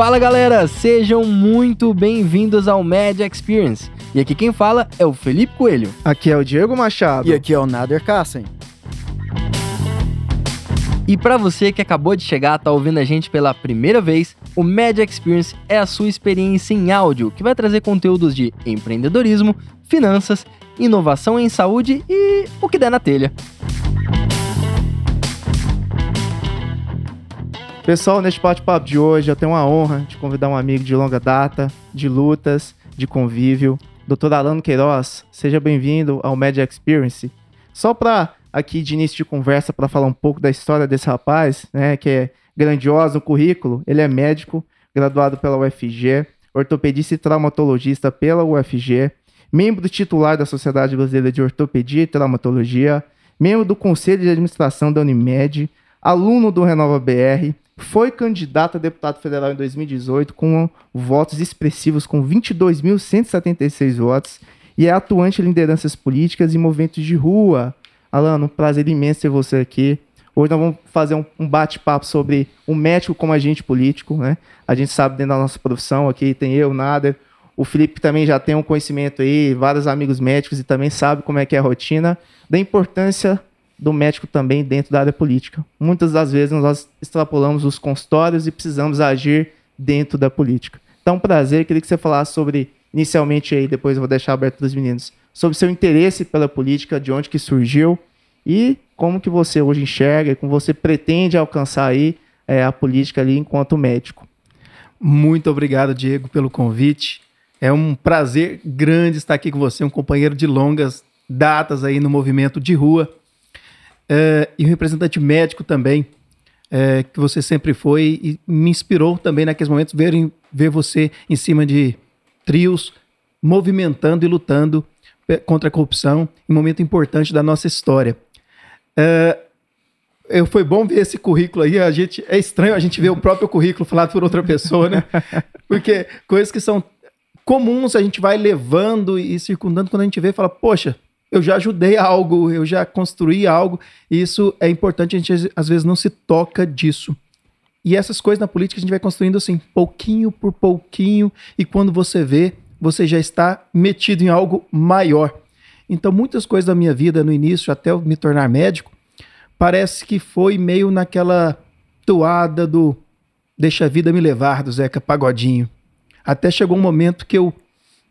Fala galera, sejam muito bem-vindos ao Media Experience. E aqui quem fala é o Felipe Coelho. Aqui é o Diego Machado. E aqui é o Nader Kassen. E para você que acabou de chegar, tá ouvindo a gente pela primeira vez, o Media Experience é a sua experiência em áudio, que vai trazer conteúdos de empreendedorismo, finanças, inovação em saúde e o que der na telha. Pessoal, neste bate-papo de hoje eu tenho a honra de convidar um amigo de longa data, de lutas, de convívio, Dr. Alano Queiroz. Seja bem-vindo ao Media Experience. Só para aqui de início de conversa para falar um pouco da história desse rapaz, né, que é grandioso no currículo. Ele é médico, graduado pela UFG, ortopedista e traumatologista pela UFG, membro titular da Sociedade Brasileira de Ortopedia e Traumatologia, membro do Conselho de Administração da Unimed, aluno do Renova BR, foi candidato a deputado federal em 2018 com votos expressivos com 22.176 votos e é atuante em lideranças políticas e movimentos de rua. Alano, um prazer imenso ter você aqui. Hoje nós vamos fazer um, um bate-papo sobre o médico como agente político, né? A gente sabe dentro da nossa profissão aqui, tem eu, Nader, o Felipe também já tem um conhecimento aí, vários amigos médicos e também sabe como é que é a rotina, da importância do médico também dentro da área política. Muitas das vezes nós extrapolamos os consultórios e precisamos agir dentro da política. Então, prazer, queria que você falasse sobre, inicialmente aí, depois eu vou deixar aberto para os meninos, sobre seu interesse pela política, de onde que surgiu e como que você hoje enxerga, como você pretende alcançar aí é, a política ali enquanto médico. Muito obrigado, Diego, pelo convite. É um prazer grande estar aqui com você, um companheiro de longas datas aí no movimento de rua é, e um representante médico também, é, que você sempre foi e me inspirou também naqueles momentos ver, ver você em cima de trios, movimentando e lutando contra a corrupção em um momento importante da nossa história. É, eu, foi bom ver esse currículo aí. A gente é estranho a gente ver o próprio currículo falado por outra pessoa, né? Porque coisas que são comuns a gente vai levando e circundando quando a gente vê, fala, poxa, eu já ajudei algo, eu já construí algo, e isso é importante, a gente às vezes não se toca disso. E essas coisas na política a gente vai construindo assim, pouquinho por pouquinho, e quando você vê, você já está metido em algo maior. Então, muitas coisas da minha vida no início, até eu me tornar médico, parece que foi meio naquela toada do Deixa a vida me levar, do Zeca Pagodinho. Até chegou um momento que eu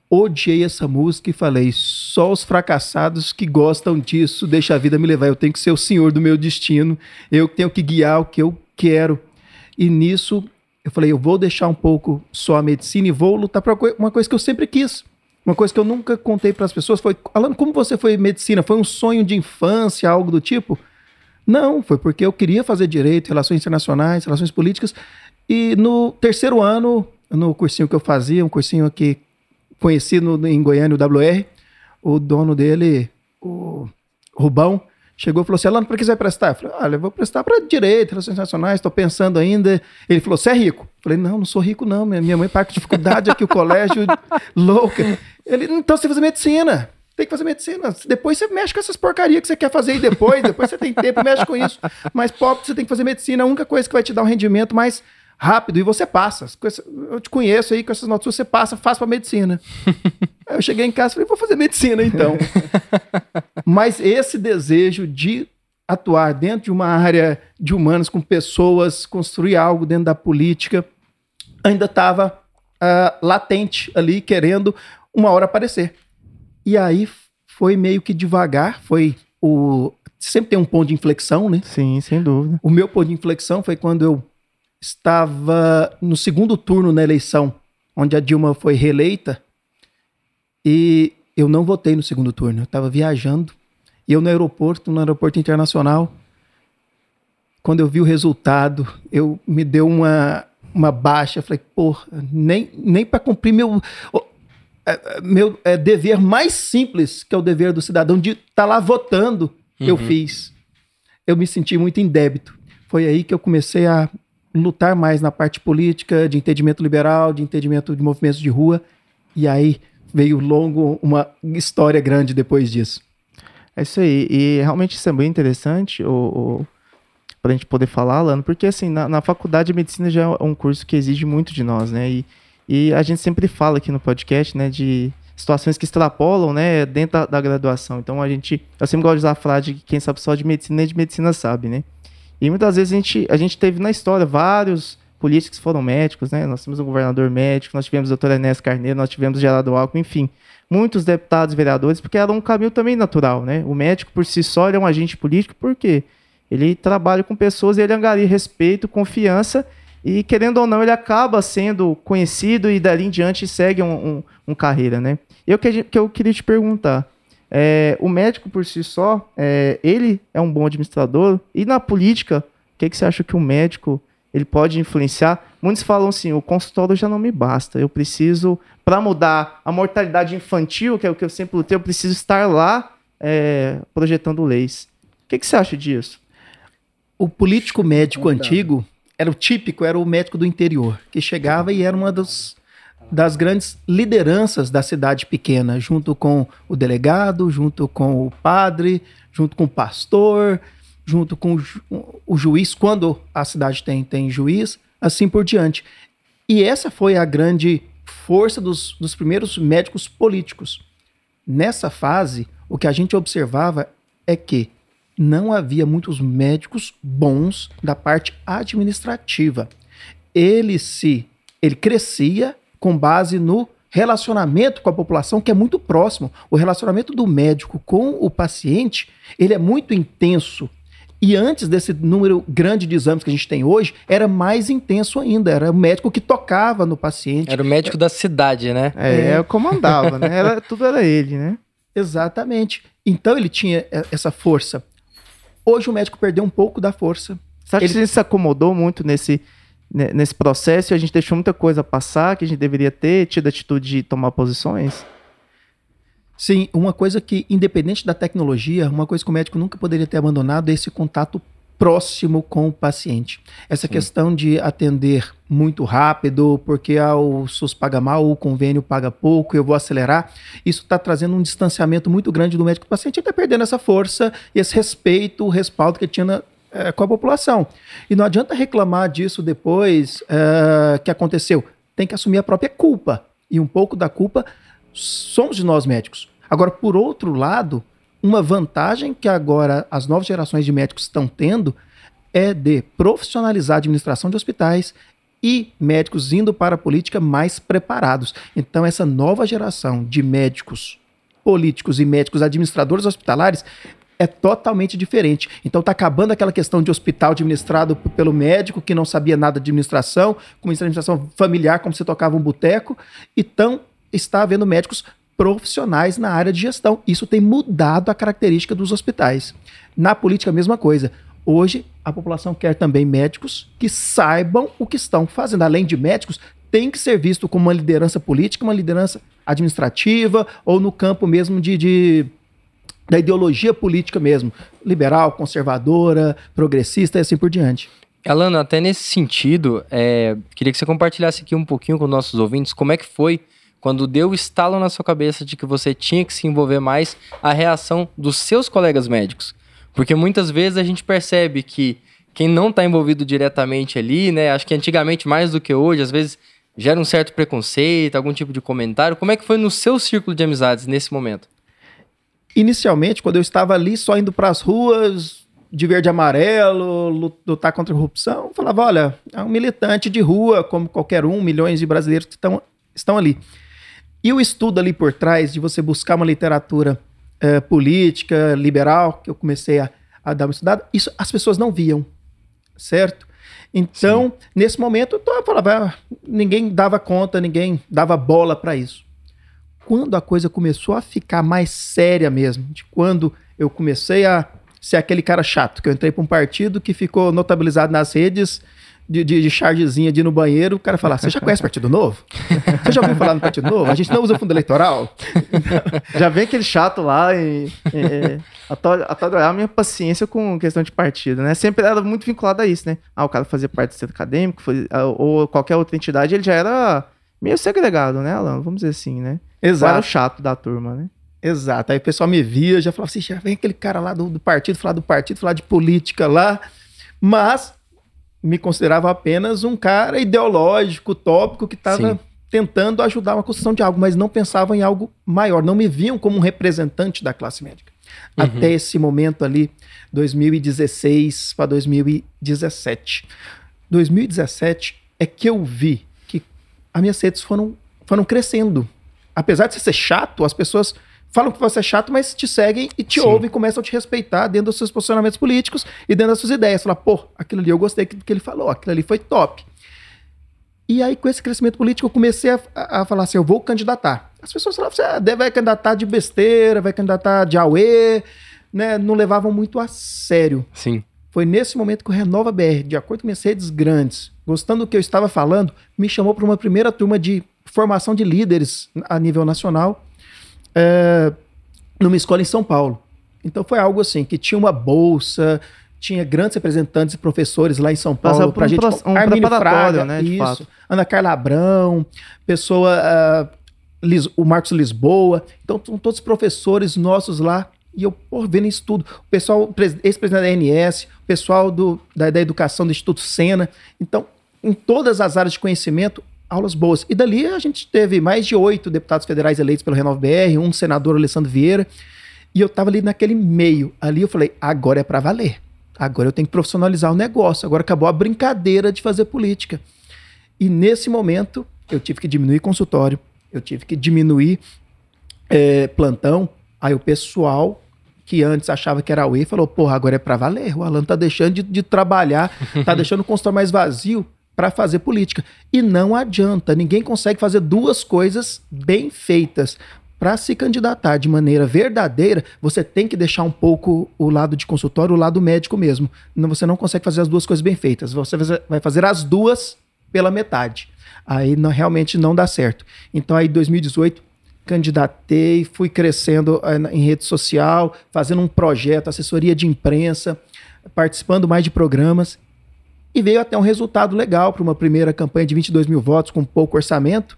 odiei essa música e falei: só os fracassados que gostam disso, deixa a vida me levar. Eu tenho que ser o senhor do meu destino, eu tenho que guiar o que eu quero. E nisso eu falei: eu vou deixar um pouco só a medicina e vou lutar para uma coisa que eu sempre quis. Uma coisa que eu nunca contei para as pessoas foi: Alan, como você foi medicina? Foi um sonho de infância, algo do tipo? Não, foi porque eu queria fazer direito, relações internacionais, relações políticas. E no terceiro ano, no cursinho que eu fazia, um cursinho aqui conhecido em Goiânia, o WR, o dono dele, o Rubão, chegou e falou assim: Alano, para que você vai prestar? Eu falei: olha, eu vou prestar para direito, relações nacionais, estou pensando ainda. Ele falou: você é rico? Eu falei: não, não sou rico, não. Minha mãe paga dificuldade aqui, o colégio, louca. Ele, então você fazer medicina. Tem que fazer medicina. Depois você mexe com essas porcarias que você quer fazer e depois, depois você tem tempo, mexe com isso. Mas pobre, você tem que fazer medicina. A única coisa que vai te dar um rendimento mais rápido e você passa. Eu te conheço aí com essas notas, você passa, faz para medicina. aí eu cheguei em casa e falei, vou fazer medicina então. Mas esse desejo de atuar dentro de uma área de humanos com pessoas, construir algo dentro da política, ainda estava uh, ah, latente ali, querendo uma hora aparecer. E aí foi meio que devagar, foi o sempre tem um ponto de inflexão, né? Sim, sem dúvida. O meu ponto de inflexão foi quando eu estava no segundo turno na eleição, onde a Dilma foi reeleita, e eu não votei no segundo turno. Eu estava viajando, e eu no aeroporto, no aeroporto internacional, quando eu vi o resultado, eu me deu uma, uma baixa. Falei, porra, nem, nem para cumprir meu, é, meu é, dever mais simples, que é o dever do cidadão, de estar tá lá votando, uhum. eu fiz. Eu me senti muito em débito. Foi aí que eu comecei a lutar mais na parte política, de entendimento liberal, de entendimento de movimentos de rua. E aí veio longo uma história grande depois disso. É isso aí. E realmente isso é bem interessante. O, o pra gente poder falar, Alan, porque assim, na, na faculdade de medicina já é um curso que exige muito de nós, né? E, e a gente sempre fala aqui no podcast, né, de situações que extrapolam, né, dentro da, da graduação. Então a gente, eu sempre gosto de usar a frase que quem sabe só de medicina nem de medicina sabe, né? E muitas vezes a gente, a gente teve na história vários políticos que foram médicos, né? Nós temos um governador médico, nós tivemos a doutora Enéas Carneiro, nós tivemos Gerardo Alckmin, enfim, muitos deputados vereadores, porque era um caminho também natural, né? O médico por si só é um agente político, por quê? Ele trabalha com pessoas e ele angaria respeito, confiança e, querendo ou não, ele acaba sendo conhecido e dali em diante segue um, um, um carreira, né? Eu que, que eu queria te perguntar, é, o médico por si só, é, ele é um bom administrador e na política, o que, que você acha que o médico ele pode influenciar? Muitos falam assim, o consultório já não me basta, eu preciso, para mudar a mortalidade infantil, que é o que eu sempre lutei, eu preciso estar lá é, projetando leis. O que, que você acha disso? O político médico antigo era o típico, era o médico do interior, que chegava e era uma dos, das grandes lideranças da cidade pequena, junto com o delegado, junto com o padre, junto com o pastor, junto com o, o juiz, quando a cidade tem, tem juiz, assim por diante. E essa foi a grande força dos, dos primeiros médicos políticos. Nessa fase, o que a gente observava é que não havia muitos médicos bons da parte administrativa. Ele se ele crescia com base no relacionamento com a população que é muito próximo. O relacionamento do médico com o paciente, ele é muito intenso. E antes desse número grande de exames que a gente tem hoje, era mais intenso ainda. Era o médico que tocava no paciente. Era o médico da cidade, né? É, é. comandava, né? Era, tudo era ele, né? Exatamente. Então ele tinha essa força. Hoje o médico perdeu um pouco da força. Você acha ele... que gente se acomodou muito nesse, nesse processo e a gente deixou muita coisa passar que a gente deveria ter tido a atitude de tomar posições? Sim, uma coisa que, independente da tecnologia, uma coisa que o médico nunca poderia ter abandonado é esse contato próximo com o paciente. Essa Sim. questão de atender muito rápido, porque ah, o SUS paga mal, o convênio paga pouco, eu vou acelerar, isso está trazendo um distanciamento muito grande do médico. O paciente está perdendo essa força, esse respeito, o respaldo que tinha na, é, com a população. E não adianta reclamar disso depois é, que aconteceu. Tem que assumir a própria culpa. E um pouco da culpa somos de nós médicos. Agora, por outro lado, uma vantagem que agora as novas gerações de médicos estão tendo é de profissionalizar a administração de hospitais e médicos indo para a política mais preparados. Então, essa nova geração de médicos políticos e médicos administradores hospitalares é totalmente diferente. Então está acabando aquela questão de hospital administrado pelo médico que não sabia nada de administração, com administração familiar, como se tocava um boteco. Então está havendo médicos profissionais na área de gestão. Isso tem mudado a característica dos hospitais. Na política, a mesma coisa. Hoje, a população quer também médicos que saibam o que estão fazendo. Além de médicos, tem que ser visto como uma liderança política, uma liderança administrativa ou no campo mesmo de, de da ideologia política mesmo, liberal, conservadora, progressista e assim por diante. Alana, até nesse sentido, é, queria que você compartilhasse aqui um pouquinho com nossos ouvintes como é que foi quando deu o estalo na sua cabeça de que você tinha que se envolver mais, a reação dos seus colegas médicos. Porque muitas vezes a gente percebe que quem não está envolvido diretamente ali, né? Acho que antigamente mais do que hoje, às vezes gera um certo preconceito, algum tipo de comentário. Como é que foi no seu círculo de amizades nesse momento? Inicialmente, quando eu estava ali só indo para as ruas, de verde e amarelo, lutar contra a corrupção, eu falava, olha, é um militante de rua, como qualquer um, milhões de brasileiros que estão, estão ali. E o estudo ali por trás de você buscar uma literatura é, política, liberal, que eu comecei a, a, dar uma estudada, isso as pessoas não viam, certo? Então, Sim. nesse momento, eu falava, ah, ninguém dava conta, ninguém dava bola para isso. Quando a coisa começou a ficar mais séria mesmo, de quando eu comecei a ser aquele cara chato, que eu entrei para um partido que ficou notabilizado nas redes de, de, de chargezinha de ir no banheiro, o cara falar: Você já conhece Partido Novo? Você já ouviu falar no Partido Novo? A gente não usa fundo eleitoral? já vem aquele chato lá e. e a minha paciência com questão de partido, né? Sempre era muito vinculado a isso, né? Ah, o cara fazia parte do centro acadêmico, ou qualquer outra entidade, ele já era meio segregado, né, Alan? Vamos dizer assim, né? Exato. Era o chato da turma, né? Exato. Aí o pessoal me via, já falava assim: já vem aquele cara lá do, do partido, falar do partido, falar de política lá. Mas me considerava apenas um cara ideológico, tópico, que estava tentando ajudar uma construção de algo, mas não pensava em algo maior, não me viam como um representante da classe médica. Uhum. Até esse momento ali, 2016 para 2017. 2017 é que eu vi as minhas redes foram, foram crescendo. Apesar de ser chato, as pessoas falam que você é chato, mas te seguem e te Sim. ouvem e começam a te respeitar dentro dos seus posicionamentos políticos e dentro das suas ideias. Fala, pô, aquilo ali eu gostei do que ele falou, aquilo ali foi top. E aí, com esse crescimento político, eu comecei a, a, a falar assim: eu vou candidatar. As pessoas falavam assim: ah, vai candidatar de besteira, vai candidatar de Aue, né? Não levavam muito a sério. Sim. Foi nesse momento que o Renova BR, de acordo com redes grandes, gostando do que eu estava falando, me chamou para uma primeira turma de formação de líderes a nível nacional, é, numa escola em São Paulo. Então foi algo assim, que tinha uma bolsa, tinha grandes representantes e professores lá em São Paulo para a gente. Um Armínio Fraga, né, isso, fato. Ana Carla Abrão, pessoa, uh, o Marcos Lisboa. Então, são todos professores nossos lá. E eu, por vendo isso tudo. O pessoal, ex-presidente da ANS, o pessoal do, da, da educação do Instituto Sena. Então, em todas as áreas de conhecimento, aulas boas. E dali a gente teve mais de oito deputados federais eleitos pelo Renove BR, um senador, Alessandro Vieira. E eu estava ali naquele meio. Ali eu falei, agora é para valer. Agora eu tenho que profissionalizar o negócio. Agora acabou a brincadeira de fazer política. E nesse momento, eu tive que diminuir consultório, eu tive que diminuir é, plantão. Aí o pessoal que antes achava que era UE falou: porra, agora é para valer. O Alan tá deixando de, de trabalhar, tá deixando o consultório mais vazio para fazer política. E não adianta, ninguém consegue fazer duas coisas bem feitas para se candidatar de maneira verdadeira, você tem que deixar um pouco o lado de consultório, o lado médico mesmo. Não, você não consegue fazer as duas coisas bem feitas. Você vai fazer as duas pela metade. Aí não, realmente não dá certo. Então aí 2018 candidatei, fui crescendo eh, em rede social, fazendo um projeto, assessoria de imprensa, participando mais de programas. E veio até um resultado legal para uma primeira campanha de 22 mil votos com pouco orçamento.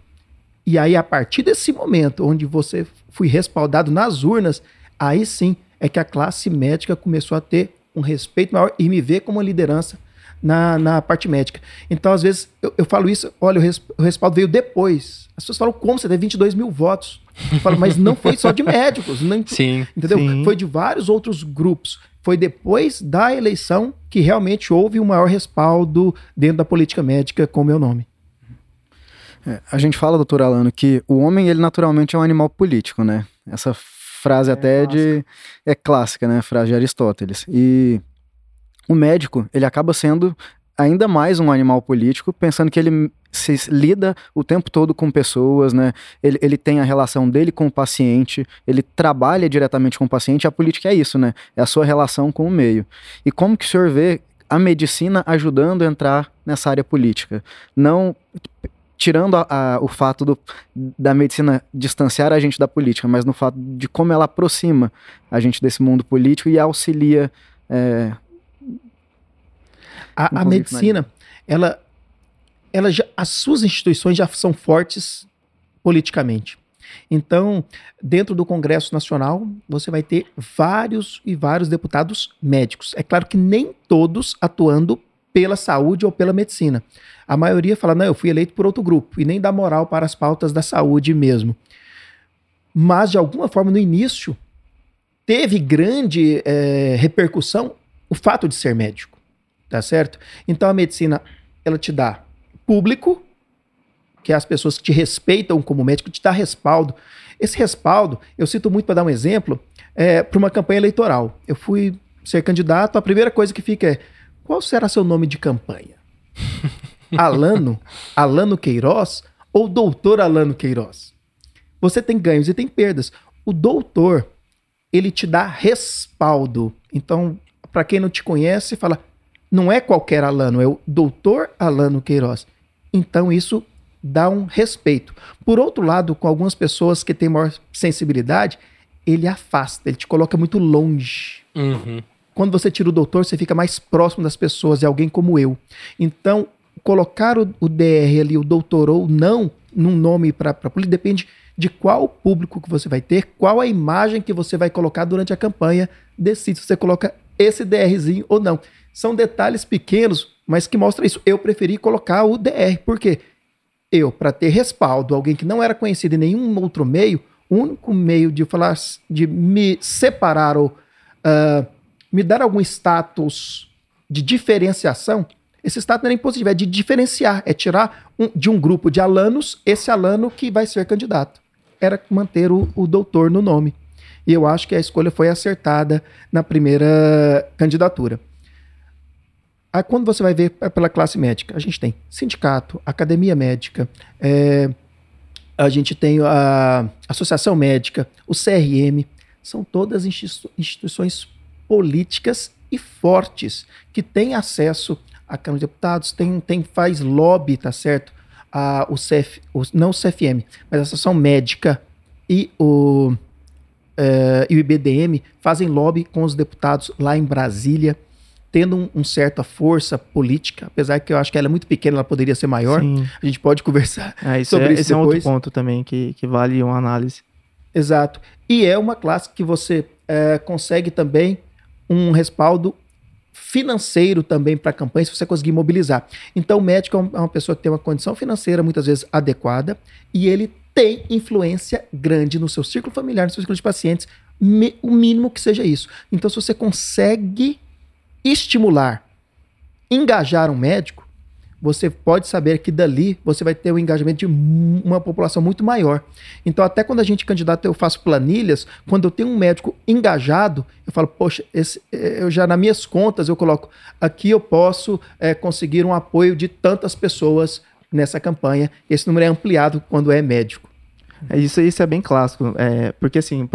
E aí, a partir desse momento onde você foi respaldado nas urnas, aí sim é que a classe médica começou a ter um respeito maior e me ver como uma liderança na, na parte médica. Então, às vezes, eu, eu falo isso, olha, o, res, o, respaldo veio depois. As pessoas falam, como você teve 22 mil votos? Eu falo, mas não foi só de médicos. Não, sim. Entendeu? Sim. Foi de vários outros grupos. Foi depois da eleição que realmente houve um maior respaldo dentro da política médica com o meu nome. É, a gente fala, doutor Alano, que o homem, ele naturalmente é um animal político, né? Essa frase é até clássica. de é clássica, né? Frase de Aristóteles. E o médico, ele acaba sendo ainda mais um animal político, pensando que ele se lida o tempo todo com pessoas, né? Ele, ele tem a relação dele com o paciente, ele trabalha diretamente com o paciente. A política é isso, né? É a sua relação com o meio. E como que o senhor vê a medicina ajudando a entrar nessa área política? Não tirando a, a, o fato do, da medicina distanciar a gente da política, mas no fato de como ela aproxima a gente desse mundo político e auxilia. É, a, a medicina, ela, ela já, as suas instituições já são fortes politicamente. Então, dentro do Congresso Nacional, você vai ter vários e vários deputados médicos. É claro que nem todos atuando pela saúde ou pela medicina. A maioria fala, não, eu fui eleito por outro grupo, e nem dá moral para as pautas da saúde mesmo. Mas, de alguma forma, no início, teve grande é, repercussão o fato de ser médico, tá certo? Então, a medicina, ela te dá público, que é as pessoas que te respeitam como médico, te dá respaldo. Esse respaldo, eu cito muito para dar um exemplo, é, para uma campanha eleitoral. Eu fui ser candidato, a primeira coisa que fica é qual será seu nome de campanha? Alano? Alano Queiroz ou Doutor Alano Queiroz? Você tem ganhos e tem perdas. O doutor, ele te dá respaldo. Então, para quem não te conhece, fala, não é qualquer Alano, é o Doutor Alano Queiroz. Então, isso dá um respeito. Por outro lado, com algumas pessoas que têm maior sensibilidade, ele afasta, ele te coloca muito longe. Uhum. Quando você tira o doutor, você fica mais próximo das pessoas, é alguém como eu. Então, colocar o, o DR ali, o doutor ou não, num nome para a política, depende de qual público que você vai ter, qual a imagem que você vai colocar durante a campanha, decide se você coloca esse DRzinho ou não. São detalhes pequenos, mas que mostram isso. Eu preferi colocar o DR, por quê? Eu, para ter respaldo, alguém que não era conhecido em nenhum outro meio, o único meio de falar, de me separar ou uh, me dar algum status de diferenciação, esse status não é impositivo, é de diferenciar, é tirar um, de um grupo de alanos esse alano que vai ser candidato. Era manter o, o doutor no nome. E eu acho que a escolha foi acertada na primeira candidatura. Aí quando você vai ver pela classe médica, a gente tem sindicato, academia médica, é, a gente tem a Associação Médica, o CRM, são todas instituições políticas e fortes que têm acesso à Câmara de Deputados, tem, tem, faz lobby, tá certo? A, o CF, o, não o CFM, mas a Associação Médica e o, é, e o IBDM fazem lobby com os deputados lá em Brasília tendo um, um, certa força política, apesar que eu acho que ela é muito pequena, ela poderia ser maior. Sim. A gente pode conversar é, isso sobre é, isso. Esse depois. é um outro ponto também que, que vale uma análise. Exato. E é uma classe que você é, consegue também um respaldo financeiro também para a campanha, se você conseguir mobilizar. Então, o médico é, é uma pessoa que tem uma condição financeira muitas vezes adequada e ele tem influência grande no seu círculo familiar, no seu círculo de pacientes, o mínimo que seja isso. Então, se você consegue estimular, engajar um médico, você pode saber que dali você vai ter o engajamento de uma população muito maior. Então, até quando a gente candidata, eu faço planilhas, quando eu tenho um médico engajado, eu falo, poxa, esse, eh, eu já nas minhas contas eu coloco, aqui eu posso é, conseguir um apoio de tantas pessoas nessa campanha. Esse número é ampliado quando é médico. É, isso, isso é bem clássico, é, porque assim,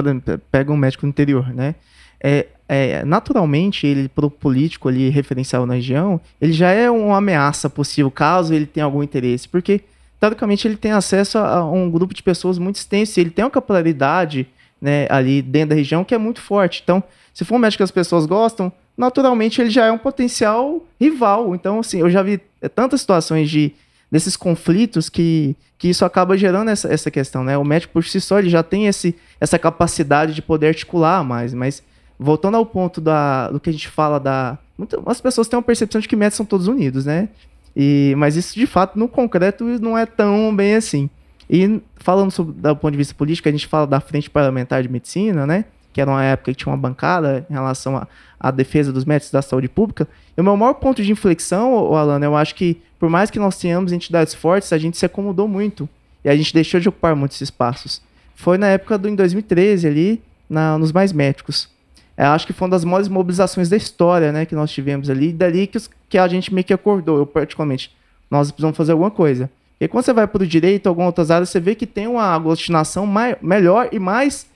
pega um médico no interior, né? É, é, naturalmente, ele, para o político ali referencial na região, ele já é uma ameaça possível, caso ele tenha algum interesse, porque, teoricamente, ele tem acesso a, um grupo de pessoas muito extenso, ele tem uma capilaridade né, ali dentro da região que é muito forte. Então, se for um médico que as pessoas gostam, naturalmente ele já é um potencial rival. Então, assim, eu já vi tantas situações de desses conflitos que, que isso acaba gerando essa, essa questão, né? O médico por si só ele já tem esse, essa capacidade de poder articular mais, mas voltando ao ponto da, do que a gente fala da. Muitas pessoas têm uma percepção de que médicos são todos unidos, né? E, mas isso, de fato, no concreto, não é tão bem assim. E falando sobre, do ponto de vista político, a gente fala da Frente Parlamentar de Medicina, né? Que era uma época que tinha uma bancada em relação à defesa dos médicos da saúde pública. E o meu maior ponto de inflexão, Alan, eu acho que, por mais que nós tenhamos entidades fortes, a gente se acomodou muito. E a gente deixou de ocupar muitos espaços. Foi na época do em 2013 ali, na, nos mais médicos. É, acho que foi uma das maiores mobilizações da história, né, que nós tivemos ali, e dali que, os, que a gente meio que acordou, eu particularmente, nós precisamos fazer alguma coisa. E quando você vai para o direito, algumas outras áreas, você vê que tem uma aglutinação mai, melhor e mais,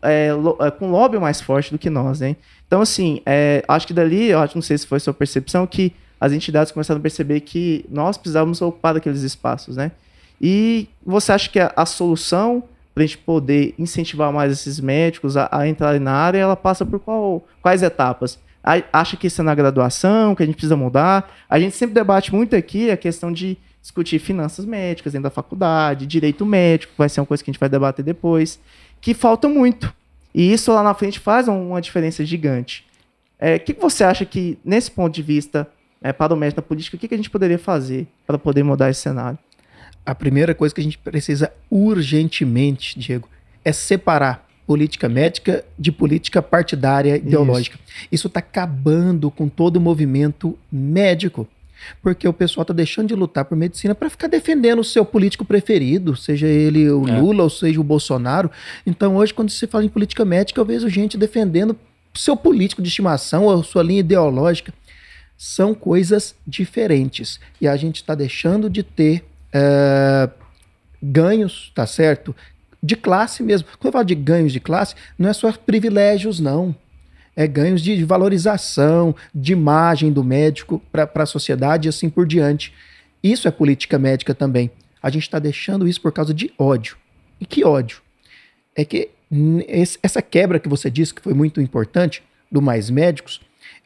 é, lo, é, com lobby mais forte do que nós, né? Então, assim, é, acho que dali, eu acho, não sei se foi sua percepção, que as entidades começaram a perceber que nós precisávamos ocupar aqueles espaços, né? E você acha que a, a solução para a gente poder incentivar mais esses médicos a, a entrarem na área, ela passa por qual, quais etapas? A, acha que isso é na graduação, que a gente precisa mudar? A gente sempre debate muito aqui a questão de discutir finanças médicas dentro da faculdade, direito médico, vai ser uma coisa que a gente vai debater depois, que falta muito. E isso lá na frente faz uma diferença gigante. O é, que, que, você acha que, nesse ponto de vista, é, para o médico da política, o que, que a gente poderia fazer para poder mudar esse cenário? A primeira coisa que a gente precisa urgentemente, Diego, é separar política médica de política partidária ideológica. Isso está acabando com todo o movimento médico. Porque o pessoal está deixando de lutar por medicina para ficar defendendo o seu político preferido, seja ele o é. Lula ou seja o Bolsonaro. Então, hoje, quando se fala em política médica, eu vejo gente defendendo seu político de estimação ou sua linha ideológica. São coisas diferentes. E a gente está deixando de ter é, ganhos, tá certo? De classe mesmo. Quando eu falo de ganhos de classe, não é só privilégios, não. É ganhos de valorização, de imagem do médico para a sociedade e assim por diante. Isso é política médica também. A gente está deixando isso por causa de ódio. E que ódio? É que essa quebra que você disse que foi muito importante, do mais médicos,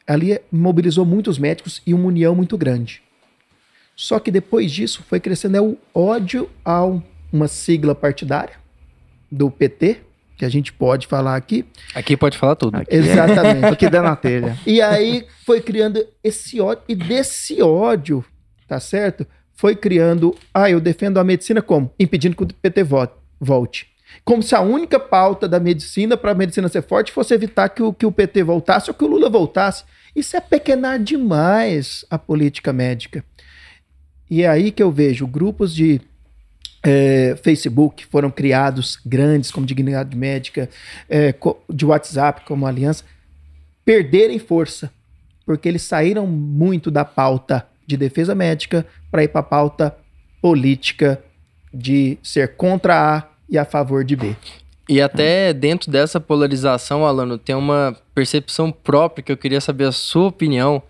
ali mobilizou muitos médicos e uma união muito grande. Só que depois disso foi crescendo é o ódio a uma sigla partidária do PT, que a gente pode falar aqui. Aqui pode falar tudo. Aqui Exatamente. É, aqui dá na telha. E aí foi criando esse ódio, e desse ódio, tá certo? Foi criando, ah, eu defendo a medicina como? Impedindo que o PT vo- volte. Como se a única pauta da medicina para a medicina ser forte fosse evitar que o, que o PT voltasse ou que o Lula voltasse. Isso é pequenar demais a política médica. E é aí que eu vejo grupos de eh, Facebook foram criados grandes, como Dignidade Médica, co- de WhatsApp, como Aliança, perderem força, porque eles saíram muito da pauta de defesa médica para ir para a pauta política de ser contra A e a favor de B. E até dentro dessa polarização, Alano, tem uma percepção própria que eu queria saber a sua opinião,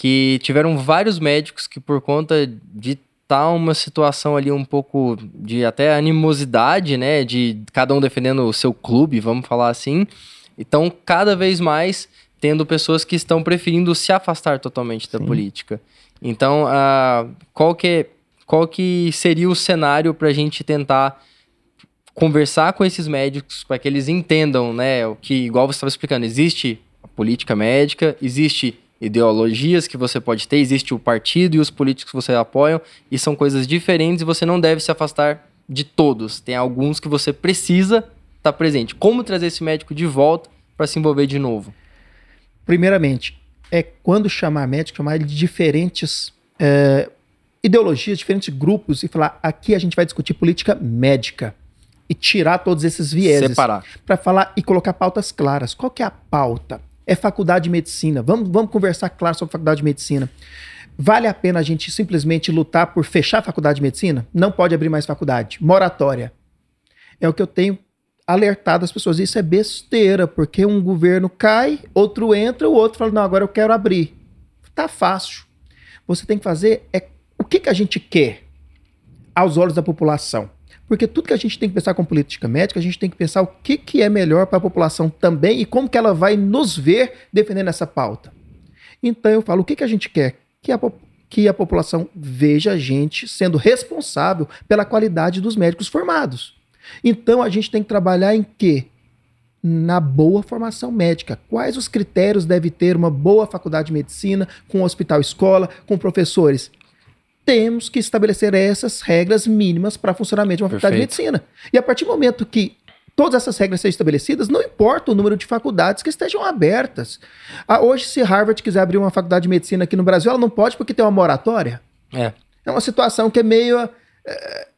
que tiveram vários médicos que por conta de estar uma situação ali um pouco de até animosidade, né, de cada um defendendo o seu clube, vamos falar assim, então cada vez mais tendo pessoas que estão preferindo se afastar totalmente da Sim. política. Então, ah, qual que qual que seria o cenário para a gente tentar conversar com esses médicos para que eles entendam, né, o que, igual você estava explicando, existe a política médica, existe ideologias que você pode ter, existe o partido e os políticos que você apoia, e são coisas diferentes e você não deve se afastar de todos. Tem alguns que você precisa estar presente. Como trazer esse médico de volta para se envolver de novo? Primeiramente, é quando chamar médico, chamar ele de diferentes é, ideologias, diferentes grupos e falar aqui a gente vai discutir política médica e tirar todos esses vieses Separar. para falar e colocar pautas claras. Qual que é a pauta? É faculdade de medicina. Vamos, vamos conversar claro sobre faculdade de medicina. Vale a pena a gente simplesmente lutar por fechar a faculdade de medicina? Não pode abrir mais faculdade. Moratória. É o que eu tenho alertado as pessoas. Isso é besteira, porque um governo cai, outro entra, o outro fala: não, agora eu quero abrir. Tá fácil. Você tem que fazer é o que, que a gente quer aos olhos da população. Porque tudo que a gente tem que pensar com política médica, a gente tem que pensar o que, que é melhor para a população também e como que ela vai nos ver defendendo essa pauta. Então eu falo, o que, que a gente quer? Que a, que a população veja a gente sendo responsável pela qualidade dos médicos formados. Então a gente tem que trabalhar em quê? Na boa formação médica. Quais os critérios deve ter uma boa faculdade de medicina, com hospital escola, com professores? Temos que estabelecer essas regras mínimas para funcionamento de uma faculdade de medicina. E a partir do momento que todas essas regras sejam estabelecidas, não importa o número de faculdades que estejam abertas. Ah, hoje, se Harvard quiser abrir uma faculdade de medicina aqui no Brasil, ela não pode porque tem uma moratória. É. É uma situação que é meio é,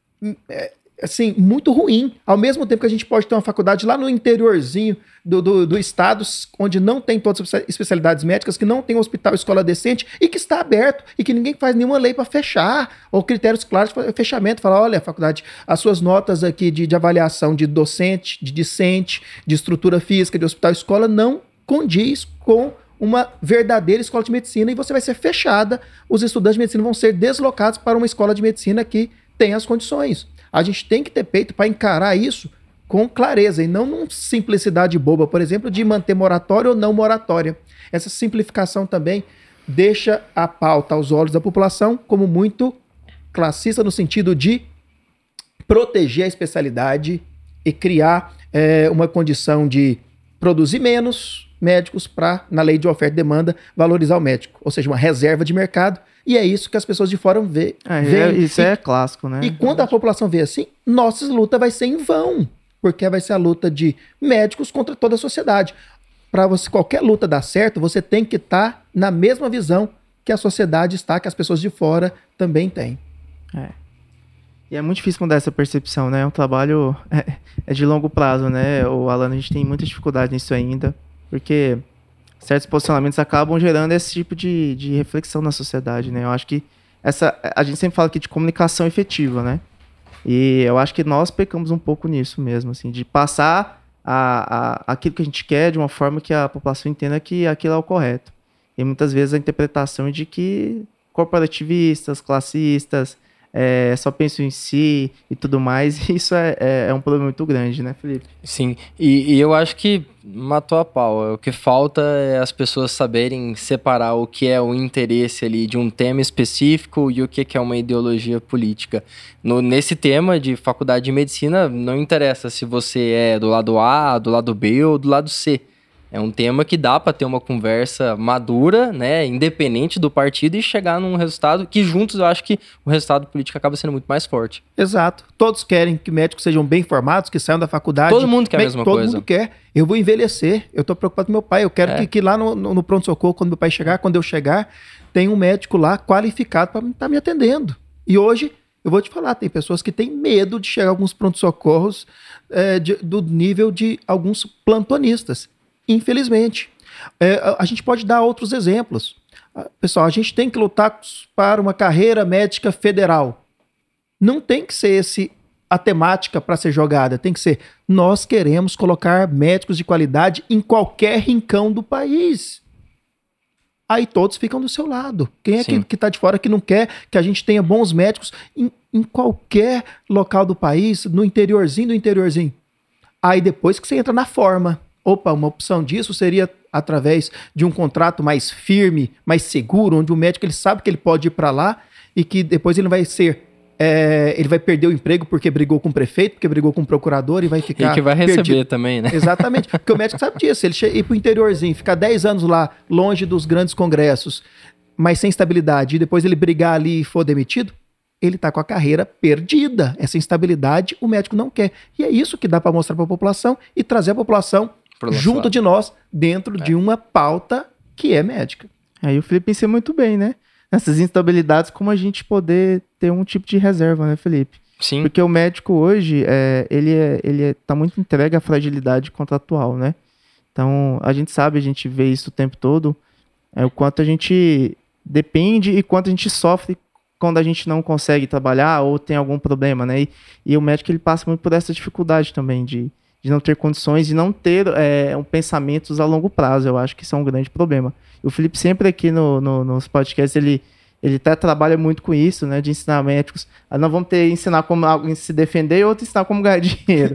é, assim, muito ruim. Ao mesmo tempo que a gente pode ter uma faculdade lá no interiorzinho do, do, do estado, onde não tem todas as espe- especialidades médicas, que não tem hospital, escola decente, e que está aberto, e que ninguém faz nenhuma lei para fechar, ou critérios claros de fechamento. Falar, olha, faculdade, as suas notas aqui de, de avaliação de docente, de discente, de estrutura física, de hospital, escola, não condiz com uma verdadeira escola de medicina e você vai ser fechada. Os estudantes de medicina vão ser deslocados para uma escola de medicina que tem as condições. A gente tem que ter peito para encarar isso com clareza e não numa simplicidade boba, por exemplo, de manter moratória ou não moratória. Essa simplificação também deixa a pauta aos olhos da população como muito classista no sentido de proteger a especialidade e criar eh, uma condição de produzir menos médicos para, na lei de oferta e demanda, valorizar o médico. Ou seja, uma reserva de mercado. E é isso que as pessoas de fora vê, É, veem. isso E- é clássico, né? e quando a população vê assim, nossa luta vai ser em vão, porque vai ser a luta de médicos contra toda a sociedade. Para você qualquer luta dar certo, você tem que estar na mesma visão que a sociedade está, que as pessoas de fora também têm. E é muito difícil mudar essa percepção, né? É um trabalho é, é de longo prazo, né? O Alan, a gente tem muita dificuldade nisso ainda, porque certos posicionamentos acabam gerando esse tipo de, de reflexão na sociedade, né? Eu acho que essa a gente sempre fala aqui de comunicação efetiva, né? E eu acho que nós pecamos um pouco nisso mesmo, assim, de passar a, a, aquilo que a gente quer de uma forma que a população entenda que aquilo é o correto. E muitas vezes a interpretação é de que corporativistas, classistas, é, só pensam em si e tudo mais, e isso é, é, é um problema muito grande, né, Felipe? Sim, e, e eu acho que matou a pau. O que falta é as pessoas saberem separar o que é o interesse ali de um tema específico e o que é uma ideologia política. No, nesse tema de faculdade de medicina, não interessa se você é do lado A, do lado B ou do lado C. É um tema que dá para ter uma conversa madura, né, independente do partido e chegar num resultado que juntos eu acho que o resultado político acaba sendo muito mais forte. Exato. Todos querem que médicos sejam bem formados, que saiam da faculdade. Todo mundo quer a mesma todo coisa. Todo mundo quer. Eu vou envelhecer. Eu tô preocupado com meu pai. Eu quero é. que, que, lá no, no, pronto-socorro, quando meu pai chegar, quando eu chegar, tem um médico lá qualificado para estar tá me atendendo. E hoje eu vou te falar, tem pessoas que têm medo de chegar a alguns pronto-socorros é, do nível de alguns plantonistas. Infelizmente. É, a gente pode dar outros exemplos. Ah, pessoal, a gente tem que lutar para uma carreira médica federal. Não tem que ser esse a temática para ser jogada, tem que ser nós queremos colocar médicos de qualidade em qualquer rincão do país. Aí todos ficam do seu lado. Quem é Sim. que está de fora que não quer que a gente tenha bons médicos em, em qualquer local do país, no interiorzinho do interiorzinho? Aí depois que você entra na forma opa, uma opção disso seria através de um contrato mais firme, mais seguro, onde o médico ele sabe que ele pode ir para lá e que depois ele vai ser é, ele vai perder o emprego porque brigou com o prefeito, porque brigou com o procurador e vai ficar. E que vai receber perdido. também, né? Exatamente. Porque o médico sabe disso. Ele ir para o interiorzinho, ficar 10 anos lá, longe dos grandes congressos, mas sem estabilidade, e depois ele brigar ali e for demitido, ele está com a carreira perdida. Essa instabilidade o médico não quer. E é isso que dá para mostrar para a população e trazer a população junto de nós, dentro é. de uma pauta que é médica. Aí o Felipe pensa muito bem, né? Nessas instabilidades, como a gente poder ter um tipo de reserva, né, Felipe? Sim. Porque o médico hoje, é, ele, é, ele é, tá muito entregue à fragilidade contratual, né? Então, a gente sabe, a gente vê isso o tempo todo, é, o quanto a gente depende e quanto a gente sofre quando a gente não consegue trabalhar ou tem algum problema, né? E, e o médico, ele passa muito por essa dificuldade também de, de não ter condições e não ter é, um pensamentos a longo prazo. Eu acho que isso é um grande problema. o Felipe sempre aqui no, no, nos podcasts, ele, ele até trabalha muito com isso, né? De ensinar médicos. Não vamos ter ensinar como alguém se defender e outro ensinar como ganhar dinheiro.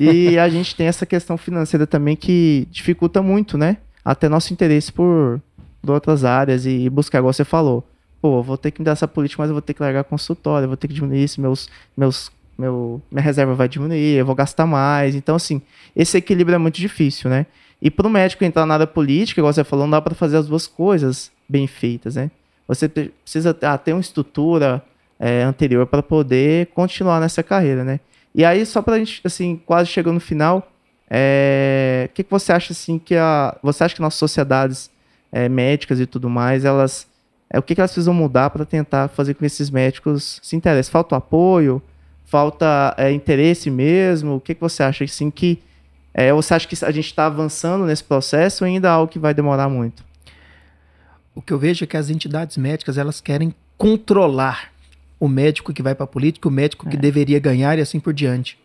e a gente tem essa questão financeira também que dificulta muito, né? Até nosso interesse por, por outras áreas e, buscar, igual você falou. Pô, vou ter que dar essa política, mas eu vou ter que largar consultório, vou ter que diminuir isso, meus, meus meu, minha reserva vai diminuir, eu vou gastar mais. Então, assim, esse equilíbrio é muito difícil, né? E para o médico entrar na área política, igual você falou, não dá para fazer as duas coisas bem feitas, né? Você precisa ah, ter uma estrutura é, anterior para poder continuar nessa carreira, né? E aí, só para a gente, assim, quase chegando no final, é, o que, que você acha, assim, que a... Você acha que nossas sociedades é, médicas e tudo mais, elas... É, o que, que elas precisam mudar para tentar fazer com que esses médicos se interessem? Falta o apoio? Falta é, interesse mesmo? O que, que você acha? Assim, que, é, você acha que a gente está avançando nesse processo ou ainda é algo que vai demorar muito? O que eu vejo é que as entidades médicas elas querem controlar o médico que vai para a política, o médico que é. deveria ganhar e assim por diante.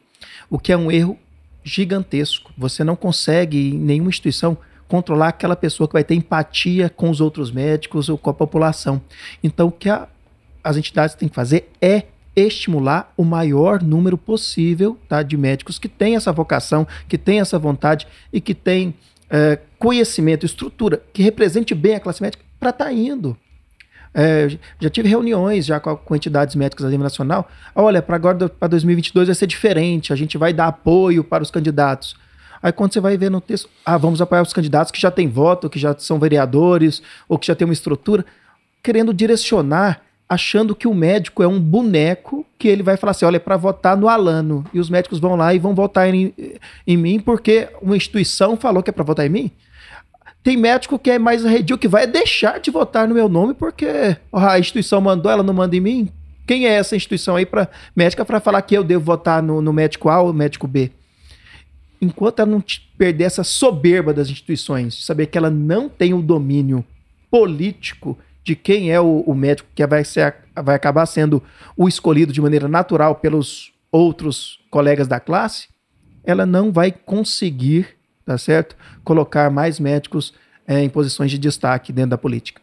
O que é um erro gigantesco. Você não consegue, em nenhuma instituição, controlar aquela pessoa que vai ter empatia com os outros médicos ou com a população. Então, o que a, as entidades têm que fazer é estimular o maior número possível tá, de médicos que têm essa vocação, que têm essa vontade e que têm é, conhecimento, estrutura, que represente bem a classe médica para estar tá indo. É, já tive reuniões já com, com, entidades médicas a nível nacional. Olha, para agora, para 2022 vai ser diferente, a gente vai dar apoio para os candidatos. Aí quando você vai ver no texto, ah, vamos apoiar os candidatos que já têm voto, que já são vereadores, ou que já têm uma estrutura, querendo direcionar achando que o médico é um boneco que ele vai falar assim: olha, é para votar no Alano. E os médicos vão lá e vão votar em, em mim porque uma instituição falou que é para votar em mim. Tem médico que é mais arredio que vai deixar de votar no meu nome porque a instituição mandou, ela não manda em mim. Quem é essa instituição aí para médica para falar que eu devo votar no, no médico A ou médico B? Enquanto ela não perder essa soberba das instituições, saber que ela não tem o domínio político de quem é o, o médico que vai, ser, vai acabar sendo o escolhido de maneira natural pelos outros colegas da classe, ela não vai conseguir, tá certo? Colocar mais médicos é, em posições de destaque dentro da política.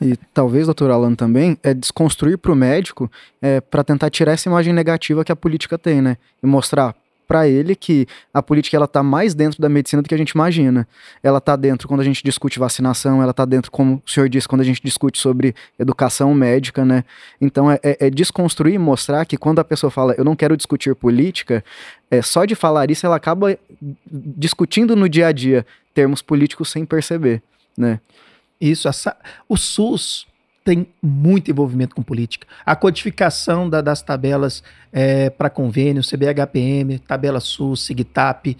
E talvez, doutor Alan, também é desconstruir para o médico é, para tentar tirar essa imagem negativa que a política tem, né? E mostrar para ele que a política ela tá mais dentro da medicina do que a gente imagina. Ela tá dentro quando a gente discute vacinação, ela tá dentro, como o senhor disse, quando a gente discute sobre educação médica, né? Então é, é, é desconstruir e mostrar que quando a pessoa fala eu não quero discutir política, é, só de falar isso ela acaba discutindo no dia a dia termos políticos sem perceber, né? Isso, essa, o SUS tem muito envolvimento com política. A codificação da, das tabelas é, para convênio, CBHPM, tabela SUS, SIGTAP,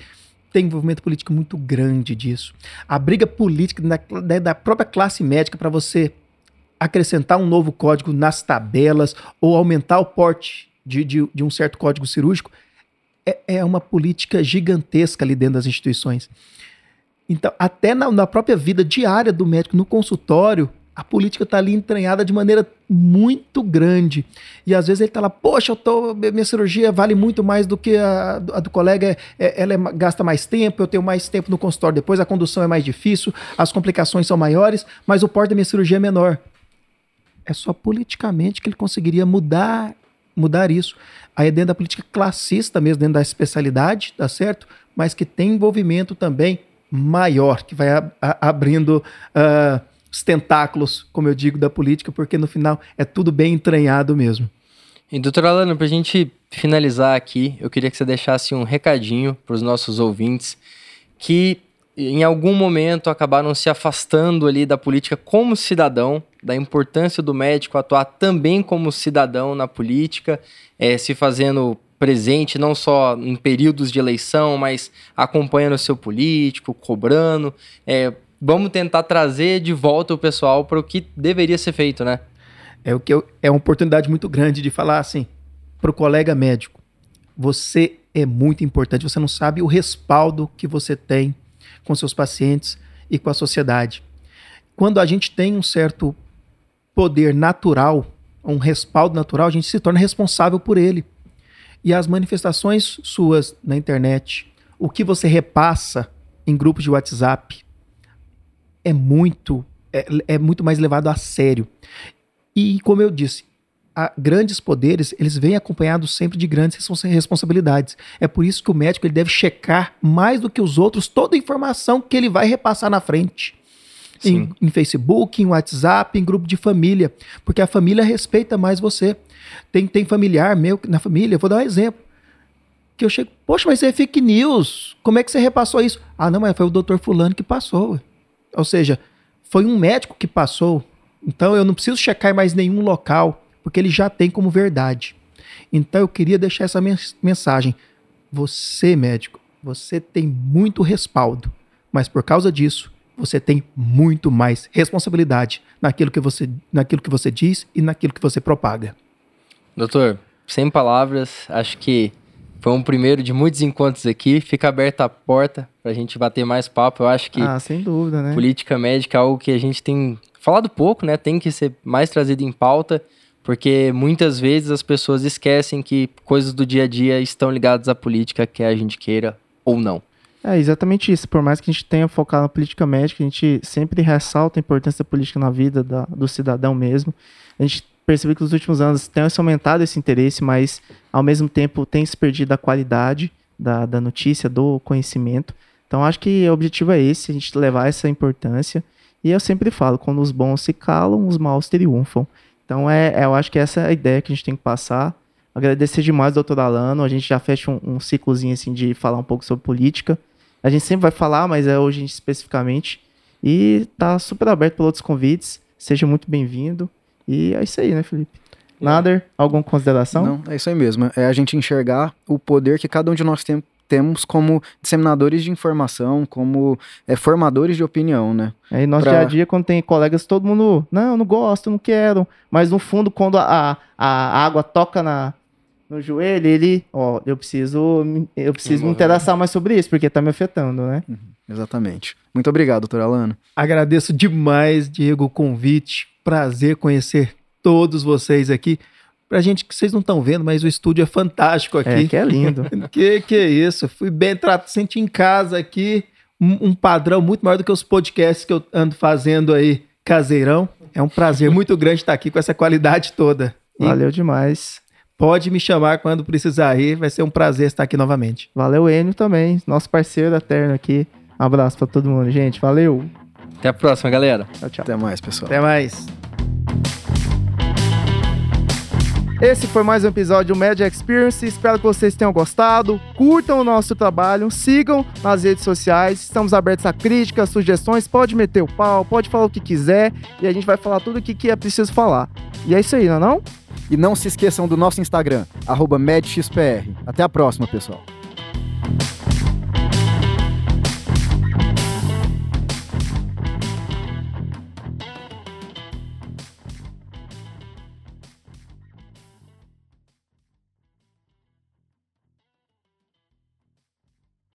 tem envolvimento político muito grande disso. A briga política da, da própria classe médica para você acrescentar um novo código nas tabelas ou aumentar o porte de, de, de um certo código cirúrgico é, é, uma política gigantesca ali dentro das instituições. Então, até na, na própria vida diária do médico, no consultório, a política está ali entranhada de maneira muito grande. E às vezes ele está lá, poxa, eu tô, minha cirurgia vale muito mais do que a, a do colega, é, ela é, gasta mais tempo, eu tenho mais tempo no consultório depois, a condução é mais difícil, as complicações são maiores, mas o porte da minha cirurgia é menor. É só politicamente que ele conseguiria mudar, mudar isso. Aí é dentro da política classista mesmo, dentro da especialidade, tá certo? Mas que tem envolvimento também maior, que vai a, a, abrindo... Uh, os tentáculos, como eu digo, da política, porque no final é tudo bem entranhado mesmo. E doutor Alano, para a gente finalizar aqui, eu queria que você deixasse um recadinho para os nossos ouvintes que em algum momento acabaram se afastando ali da política como cidadão, da importância do médico atuar também como cidadão na política, é, se fazendo presente não só em períodos de eleição, mas acompanhando o seu político, cobrando. É, vamos tentar trazer de volta o pessoal para o que deveria ser feito, né? É o que eu, é uma oportunidade muito grande de falar assim para o colega médico. Você é muito importante. Você não sabe o respaldo que você tem com seus pacientes e com a sociedade. Quando a gente tem um certo poder natural, um respaldo natural, a gente se torna responsável por ele. E as manifestações suas na internet, o que você repassa em grupos de WhatsApp, é muito é, é muito mais levado a sério. E como eu disse, grandes poderes, eles vêm acompanhados sempre de grandes responsabilidades. É por isso que o médico ele deve checar mais do que os outros toda a informação que ele vai repassar na frente. Em, em, Facebook, em WhatsApp, em grupo de família. Porque a família respeita mais você. Tem, tem familiar meu na família, vou dar um exemplo. Que eu chego, poxa, mas isso é fake news. Como é que você repassou isso? Ah, não, mas foi o doutor Fulano que passou. Ou seja, foi um médico que passou. Então eu não preciso checar em mais nenhum local, porque ele já tem como verdade. Então eu queria deixar essa mensagem. Você, médico, você tem muito respaldo, mas por causa disso, você tem muito mais responsabilidade naquilo que você, naquilo que você diz e naquilo que você propaga. Doutor, sem palavras, acho que foi um primeiro de muitos encontros aqui. Fica aberta a porta para a gente bater mais papo. Eu acho que ah, sem dúvida, né? política médica é algo que a gente tem falado pouco, né? Tem que ser mais trazido em pauta, porque muitas vezes as pessoas esquecem que coisas do dia a dia estão ligadas à política, quer a gente queira ou não. É exatamente isso. Por mais que a gente tenha focado na política médica, a gente sempre ressalta a importância da política na vida da, do cidadão mesmo. A gente percebi que nos últimos anos tem se aumentado esse interesse, mas ao mesmo tempo tem se perdido a qualidade da, da notícia, do conhecimento. Então acho que o objetivo é esse, a gente levar essa importância. E eu sempre falo, quando os bons se calam, os maus triunfam. Então é, é eu acho que essa é a ideia que a gente tem que passar. Agradecer demais, doutor Alano. A gente já fecha um, um ciclozinho assim de falar um pouco sobre política. A gente sempre vai falar, mas é hoje especificamente. E tá super aberto para outros convites. Seja muito bem-vindo. E é isso aí, né, Felipe? É. Nader, alguma consideração? Não, é isso aí mesmo. É a gente enxergar o poder que cada um de nós tem, temos como disseminadores de informação, como é, formadores de opinião, né? É, e nosso pra... dia a dia, quando tem colegas, todo mundo, não, não gosto, não quero. Mas no fundo, quando a, a água toca na, no joelho, ele, ó, eu preciso, eu preciso me interessar mais sobre isso, porque tá me afetando, né? Uhum, exatamente. Muito obrigado, doutor Alano. Agradeço demais, Diego, o convite prazer conhecer todos vocês aqui. Pra gente que vocês não estão vendo, mas o estúdio é fantástico aqui. É, que é lindo. que que é isso? Fui bem tratado, senti em casa aqui um, um padrão muito maior do que os podcasts que eu ando fazendo aí caseirão. É um prazer muito grande estar aqui com essa qualidade toda. E Valeu demais. pode me chamar quando precisar aí. Vai ser um prazer estar aqui novamente. Valeu, Enio também, nosso parceiro eterno aqui. Um abraço pra todo mundo, gente. Valeu. Até a próxima, galera. Tchau, tchau. Até mais, pessoal. Até mais. Esse foi mais um episódio do Media Experience. Espero que vocês tenham gostado. Curtam o nosso trabalho, sigam nas redes sociais. Estamos abertos a críticas, sugestões. Pode meter o pau, pode falar o que quiser e a gente vai falar tudo o que, que é preciso falar. E é isso aí, não é não? E não se esqueçam do nosso Instagram, arroba MedXPR. Até a próxima, pessoal.